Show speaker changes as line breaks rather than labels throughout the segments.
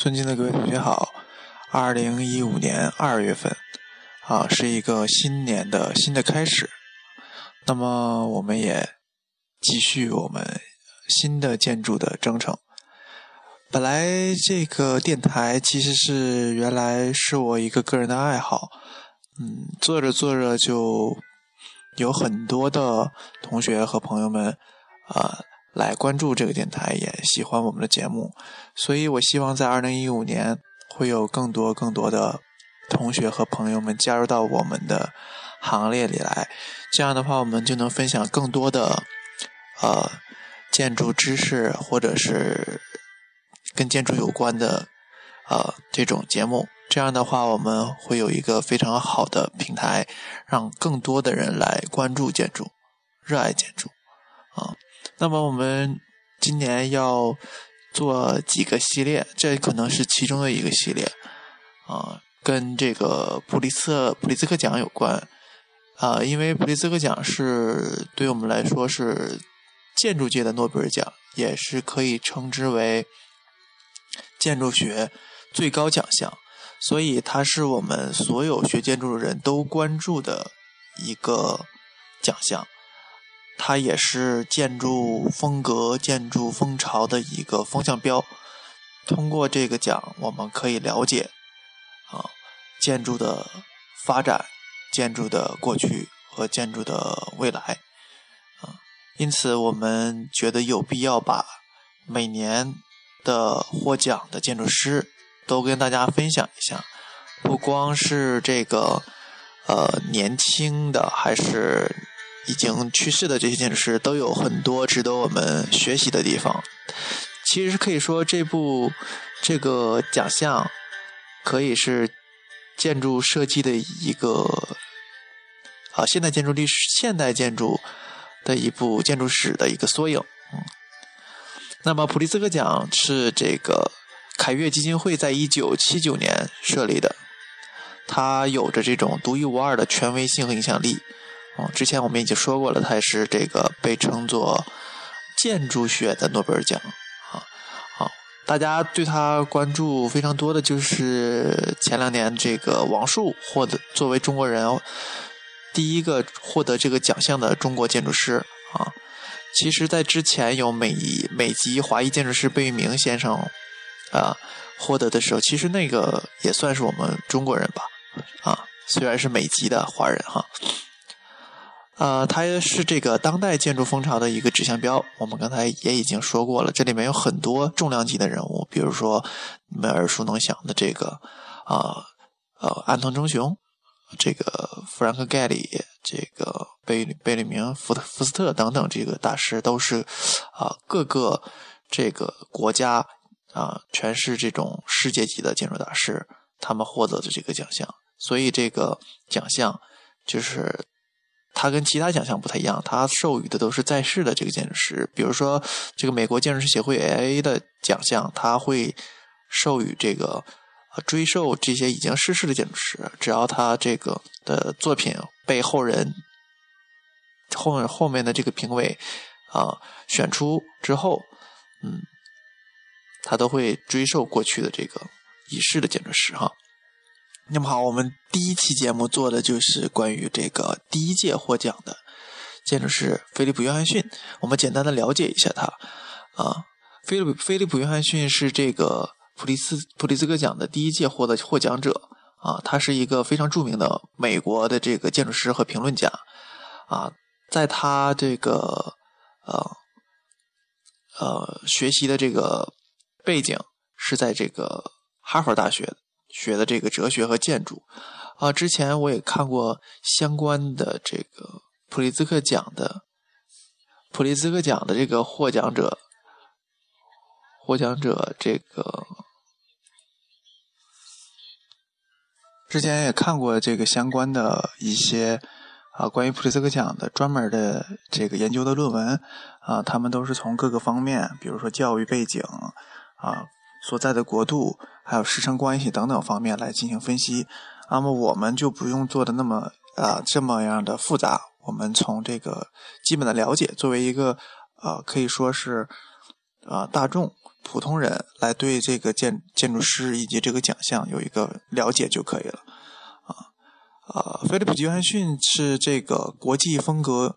尊敬的各位同学好，二零一五年二月份啊，是一个新年的新的开始。那么，我们也继续我们新的建筑的征程。本来这个电台其实是原来是我一个个人的爱好，嗯，做着做着就有很多的同学和朋友们啊。来关注这个电台，也喜欢我们的节目，所以我希望在二零一五年会有更多更多的同学和朋友们加入到我们的行列里来。这样的话，我们就能分享更多的呃建筑知识，或者是跟建筑有关的呃这种节目。这样的话，我们会有一个非常好的平台，让更多的人来关注建筑，热爱建筑啊。那么我们今年要做几个系列，这可能是其中的一个系列啊，跟这个普利策普利兹克奖有关啊，因为普利兹克奖是对我们来说是建筑界的诺贝尔奖，也是可以称之为建筑学最高奖项，所以它是我们所有学建筑的人都关注的一个奖项。它也是建筑风格、建筑风潮的一个风向标。通过这个奖，我们可以了解啊建筑的发展、建筑的过去和建筑的未来啊。因此，我们觉得有必要把每年的获奖的建筑师都跟大家分享一下。不光是这个呃年轻的，还是。已经去世的这些建筑师都有很多值得我们学习的地方。其实可以说，这部这个奖项可以是建筑设计的一个啊，现代建筑历史、现代建筑的一部建筑史的一个缩影。嗯，那么普利兹克奖是这个凯悦基金会在一九七九年设立的，它有着这种独一无二的权威性和影响力。哦之前我们已经说过了，他也是这个被称作建筑学的诺贝尔奖啊。好，大家对他关注非常多的就是前两年这个王树获得作为中国人第一个获得这个奖项的中国建筑师啊。其实，在之前有美美籍华裔建筑师贝聿铭先生啊获得的时候，其实那个也算是我们中国人吧啊，虽然是美籍的华人哈。呃，它是这个当代建筑风潮的一个指向标。我们刚才也已经说过了，这里面有很多重量级的人物，比如说你们耳熟能详的这个啊呃安藤忠雄，这个弗兰克盖里，这个贝贝聿铭、福特福斯特等等这个大师，都是啊各个这个国家啊全是这种世界级的建筑大师，他们获得的这个奖项。所以这个奖项就是。它跟其他奖项不太一样，它授予的都是在世的这个建筑师。比如说，这个美国建筑师协会 A.A. 的奖项，他会授予这个追授这些已经逝世的建筑师，只要他这个的作品被后人后后面的这个评委啊选出之后，嗯，他都会追授过去的这个已逝的建筑师哈。那么好，我们第一期节目做的就是关于这个第一届获奖的建筑师菲利普·约翰逊。我们简单的了解一下他啊，菲利普·菲利普·约翰逊是这个普利斯普利兹克奖的第一届获得获奖者啊，他是一个非常著名的美国的这个建筑师和评论家啊，在他这个呃呃学习的这个背景是在这个哈佛大学。学的这个哲学和建筑，啊，之前我也看过相关的这个普利兹克奖的普利兹克奖的这个获奖者，获奖者这个之前也看过这个相关的一些啊关于普利兹克奖的专门的这个研究的论文啊，他们都是从各个方面，比如说教育背景啊。所在的国度，还有师生关系等等方面来进行分析。那么我们就不用做的那么啊这么样的复杂。我们从这个基本的了解，作为一个呃可以说是啊大众普通人来对这个建建筑师以及这个奖项有一个了解就可以了。啊，呃，菲利普·约翰逊是这个国际风格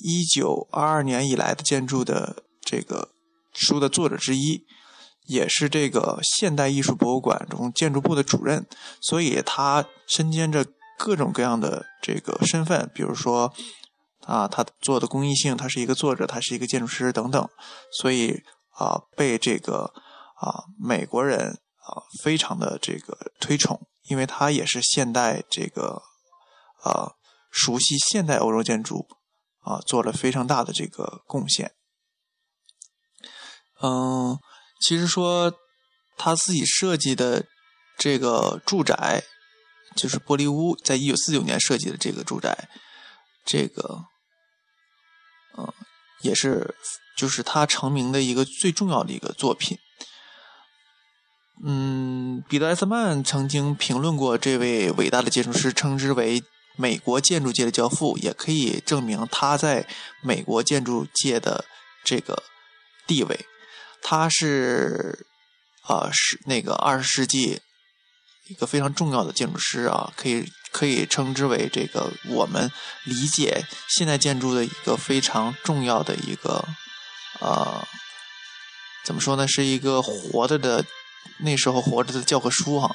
一九二二年以来的建筑的这个书的作者之一，也是这个现代艺术博物馆中建筑部的主任，所以他身兼着各种各样的这个身份，比如说。啊，他做的公益性，他是一个作者，他是一个建筑师等等，所以啊，被这个啊美国人啊非常的这个推崇，因为他也是现代这个啊熟悉现代欧洲建筑啊做了非常大的这个贡献。嗯，其实说他自己设计的这个住宅，就是玻璃屋，在一九四九年设计的这个住宅，这个。嗯，也是，就是他成名的一个最重要的一个作品。嗯，彼得·埃斯曼曾经评论过这位伟大的建筑师，称之为美国建筑界的教父，也可以证明他在美国建筑界的这个地位。他是啊，是那个二十世纪一个非常重要的建筑师啊，可以。可以称之为这个我们理解现代建筑的一个非常重要的一个呃，怎么说呢？是一个活着的那时候活着的教科书哈。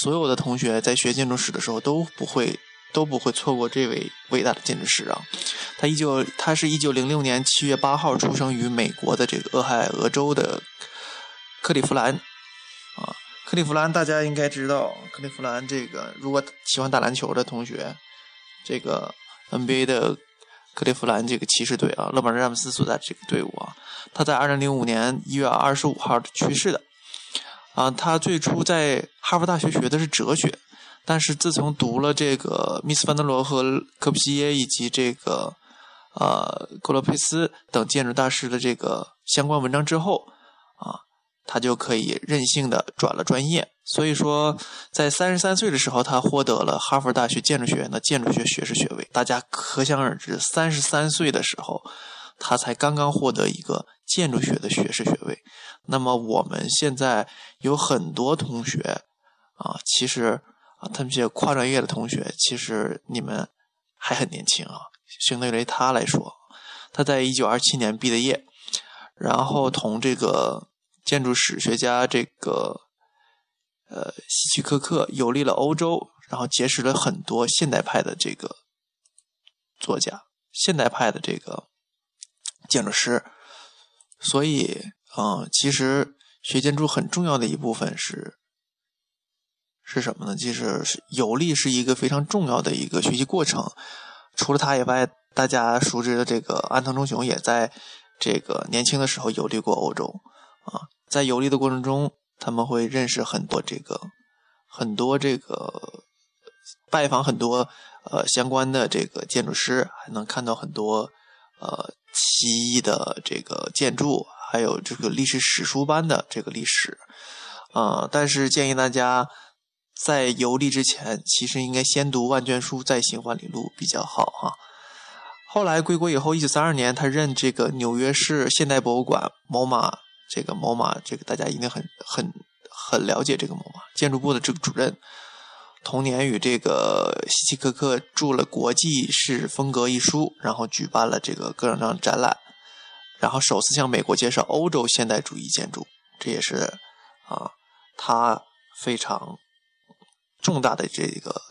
所有的同学在学建筑史的时候都不会都不会错过这位伟大的建筑师啊。他一九他是一九零六年七月八号出生于美国的这个俄亥俄州的克利夫兰啊。克利夫兰，大家应该知道，克利夫兰这个如果喜欢打篮球的同学，这个 NBA 的克利夫兰这个骑士队啊，勒布朗詹姆斯所在这个队伍啊，他在二零零五年一月二十五号去世的。啊，他最初在哈佛大学学的是哲学，但是自从读了这个密斯凡德罗和科布西耶以及这个呃格罗佩斯等建筑大师的这个相关文章之后啊。他就可以任性的转了专业，所以说，在三十三岁的时候，他获得了哈佛大学建筑学院的建筑学学士学位。大家可想而知，三十三岁的时候，他才刚刚获得一个建筑学的学士学位。那么我们现在有很多同学啊，其实啊，他们这些跨专业的同学，其实你们还很年轻啊。相对于他来说，他在一九二七年毕的业，然后同这个。建筑史学家这个呃希区柯克游历了欧洲，然后结识了很多现代派的这个作家，现代派的这个建筑师。所以，嗯，其实学建筑很重要的一部分是是什么呢？其实游历是一个非常重要的一个学习过程。除了他以外，大家熟知的这个安藤忠雄也在这个年轻的时候游历过欧洲啊。在游历的过程中，他们会认识很多这个很多这个拜访很多呃相关的这个建筑师，还能看到很多呃奇异的这个建筑，还有这个历史史书般的这个历史。啊，但是建议大家在游历之前，其实应该先读万卷书，再行万里路比较好哈。后来归国以后，一九三二年，他任这个纽约市现代博物馆某马。这个某马，这个大家一定很很很了解这个某马建筑部的这个主任。同年与这个希区柯克著了《国际式风格》一书，然后举办了这个各种各样的展览，然后首次向美国介绍欧洲现代主义建筑，这也是啊他非常重大的这个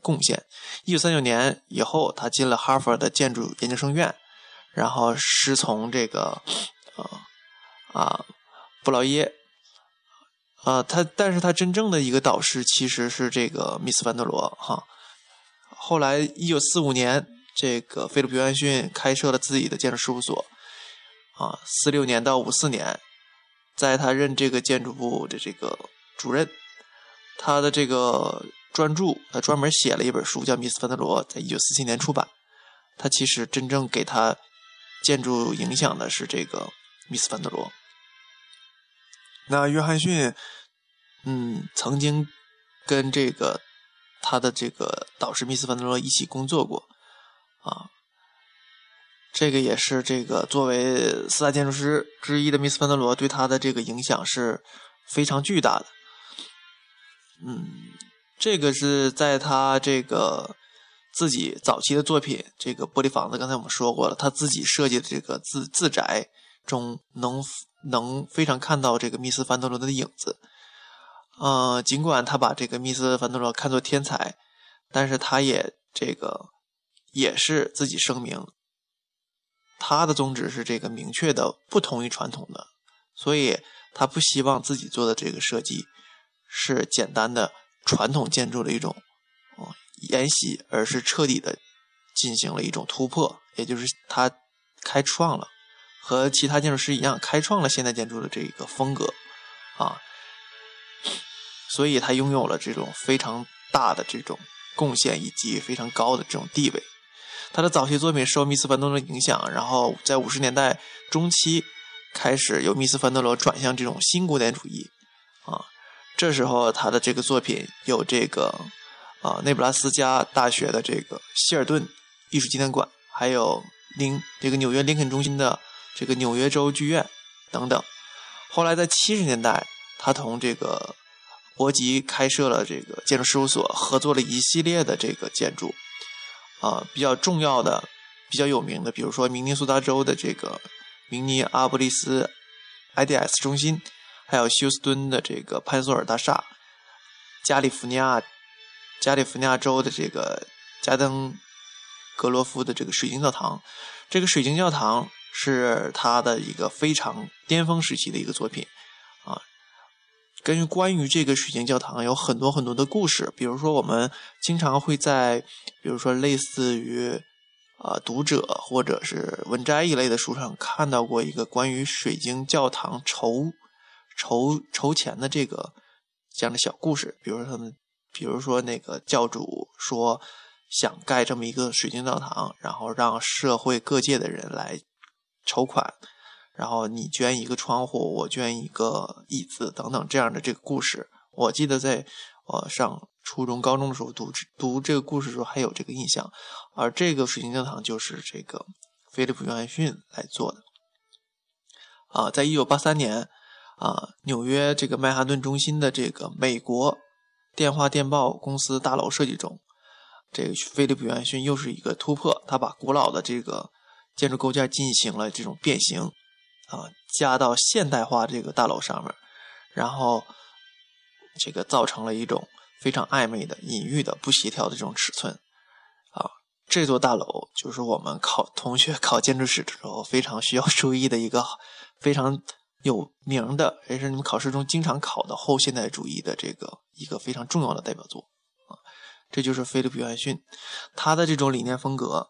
贡献。一九三九年以后，他进了哈佛的建筑研究生院，然后师从这个呃。啊，布劳耶，啊，他，但是他真正的一个导师其实是这个密斯凡德罗哈。后来，一九四五年，这个菲利普约翰逊开设了自己的建筑事务所。啊，四六年到五四年，在他任这个建筑部的这个主任，他的这个专著，他专门写了一本书叫《密斯凡德罗》，在一九四七年出版。他其实真正给他建筑影响的是这个密斯凡德罗。那约翰逊，嗯，曾经跟这个他的这个导师密斯凡德罗一起工作过，啊，这个也是这个作为四大建筑师之一的密斯潘德罗对他的这个影响是非常巨大的。嗯，这个是在他这个自己早期的作品《这个玻璃房子》，刚才我们说过了，他自己设计的这个自自宅中能能非常看到这个密斯凡德罗的影子。呃，尽管他把这个密斯凡德罗看作天才，但是他也这个也是自己声明，他的宗旨是这个明确的不同于传统的，所以他不希望自己做的这个设计是简单的传统建筑的一种哦沿袭，而是彻底的进行了一种突破，也就是他开创了和其他建筑师一样，开创了现代建筑的这个风格啊。所以，他拥有了这种非常大的这种贡献以及非常高的这种地位。他的早期作品受密斯·凡德罗影响，然后在五十年代中期开始由密斯·凡德罗转向这种新古典主义。这时候他的这个作品有这个啊内布拉斯加大学的这个希尔顿艺术纪念馆，还有林这个纽约林肯中心的这个纽约州剧院等等。后来在七十年代，他同这个伯吉开设了这个建筑事务所，合作了一系列的这个建筑，啊，比较重要的、比较有名的，比如说明尼苏达州的这个明尼阿波利斯 IDS 中心，还有休斯敦的这个潘索尔大厦，加利福尼亚加利福尼亚州的这个加登格罗夫的这个水晶教堂，这个水晶教堂是他的一个非常巅峰时期的一个作品。啊根据关于这个水晶教堂有很多很多的故事，比如说我们经常会在，比如说类似于啊读者或者是文摘一类的书上看到过一个关于水晶教堂筹筹筹钱的这个这样的小故事，比如说他们，比如说那个教主说想盖这么一个水晶教堂，然后让社会各界的人来筹款。然后你捐一个窗户，我捐一个椅子，等等这样的这个故事，我记得在呃上初中、高中的时候读读这个故事的时候还有这个印象。而这个水晶教堂就是这个菲利普·约翰逊来做的。啊，在一九八三年，啊纽约这个曼哈顿中心的这个美国电话电报公司大楼设计中，这个菲利普·约翰逊又是一个突破，他把古老的这个建筑构件进行了这种变形。啊，加到现代化这个大楼上面，然后这个造成了一种非常暧昧的、隐喻的、不协调的这种尺寸。啊，这座大楼就是我们考同学考建筑史的时候非常需要注意的一个非常有名的，也是你们考试中经常考的后现代主义的这个一个非常重要的代表作。啊，这就是菲利普·约翰逊，他的这种理念风格，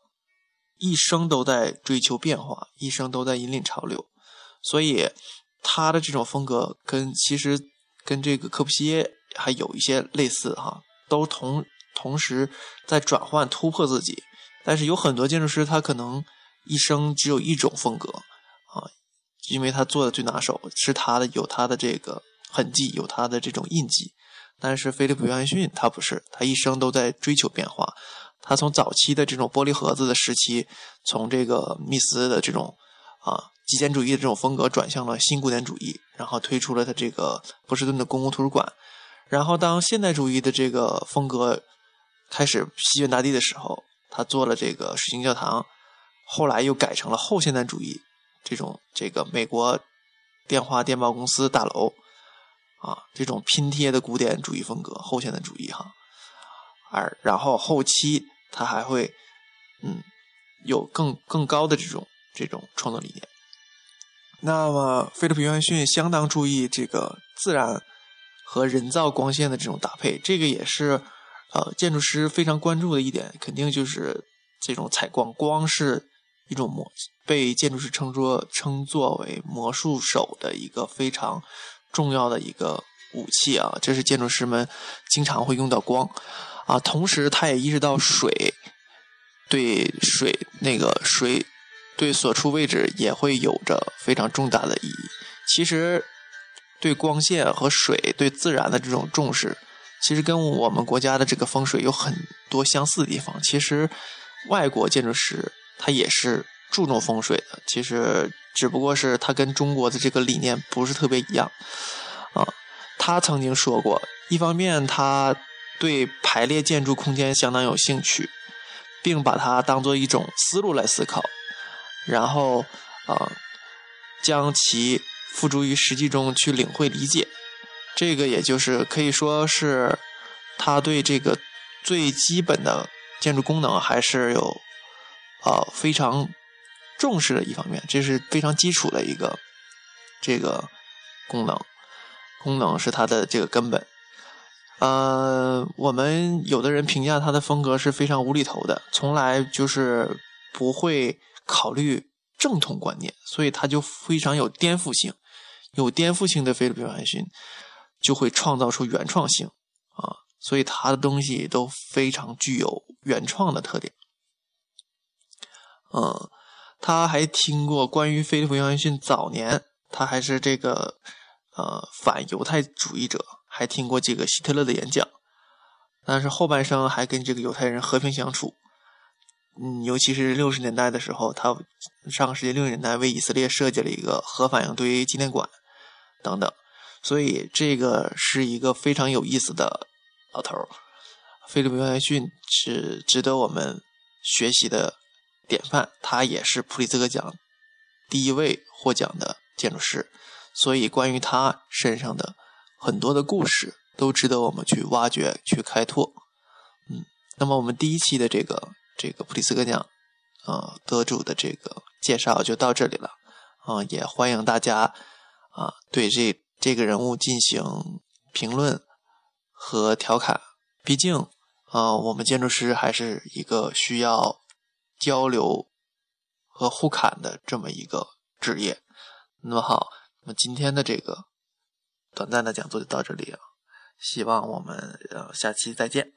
一生都在追求变化，一生都在引领潮流。所以，他的这种风格跟其实跟这个科布西耶还有一些类似哈，都同同时在转换突破自己。但是有很多建筑师他可能一生只有一种风格，因为他做的最拿手是他的有他的这个痕迹，有他的这种印记。但是菲利普约翰逊他不是，他一生都在追求变化。他从早期的这种玻璃盒子的时期，从这个密斯的这种啊。极简主义的这种风格转向了新古典主义，然后推出了他这个波士顿的公共图书馆。然后当现代主义的这个风格开始席卷大地的时候，他做了这个水晶教堂。后来又改成了后现代主义这种这个美国电话电报公司大楼啊，这种拼贴的古典主义风格，后现代主义哈。而然后后期他还会嗯有更更高的这种这种创作理念。那么，菲利普·约翰逊相当注意这个自然和人造光线的这种搭配，这个也是呃建筑师非常关注的一点。肯定就是这种采光，光是一种模，被建筑师称作称作为魔术手的一个非常重要的一个武器啊。这是建筑师们经常会用到光啊。同时，他也意识到水对水那个水。对所处位置也会有着非常重大的意义。其实，对光线和水、对自然的这种重视，其实跟我们国家的这个风水有很多相似的地方。其实，外国建筑师他也是注重风水的，其实只不过是他跟中国的这个理念不是特别一样啊。他曾经说过，一方面他对排列建筑空间相当有兴趣，并把它当做一种思路来思考，然后啊将其付诸于实际中去领会理解。这个也就是可以说是他对这个最基本的建筑功能还是有啊非常重视的一方面，这是非常基础的一个这个功能，功能是它的这个根本。呃，我们有的人评价他的风格是非常无厘头的，从来就是不会考虑正统观念，所以他就非常有颠覆性，有颠覆性的菲利普约翰逊。就会创造出原创性啊，所以他的东西都非常具有原创的特点。嗯，他还听过关于菲利普约翰逊早年，他还是这个呃反犹太主义者，还听过这个希特勒的演讲，但是后半生还跟这个犹太人和平相处。嗯，尤其是六十年代的时候，他上个世纪六十年代为以色列设计了一个核反应堆纪念馆等等。所以这个是一个非常有意思的老头儿，菲利普约翰逊是值得我们学习的典范。他也是普利兹克奖第一位获奖的建筑师，所以关于他身上的很多的故事都值得我们去挖掘、去开拓。嗯，那么我们第一期的这个这个普利兹克奖啊得主的这个介绍就到这里了啊，也欢迎大家啊对这。这个人物进行评论和调侃，毕竟啊，我们建筑师还是一个需要交流和互侃的这么一个职业。那么好，那么今天的这个短暂的讲座就到这里了，希望我们呃下期再见。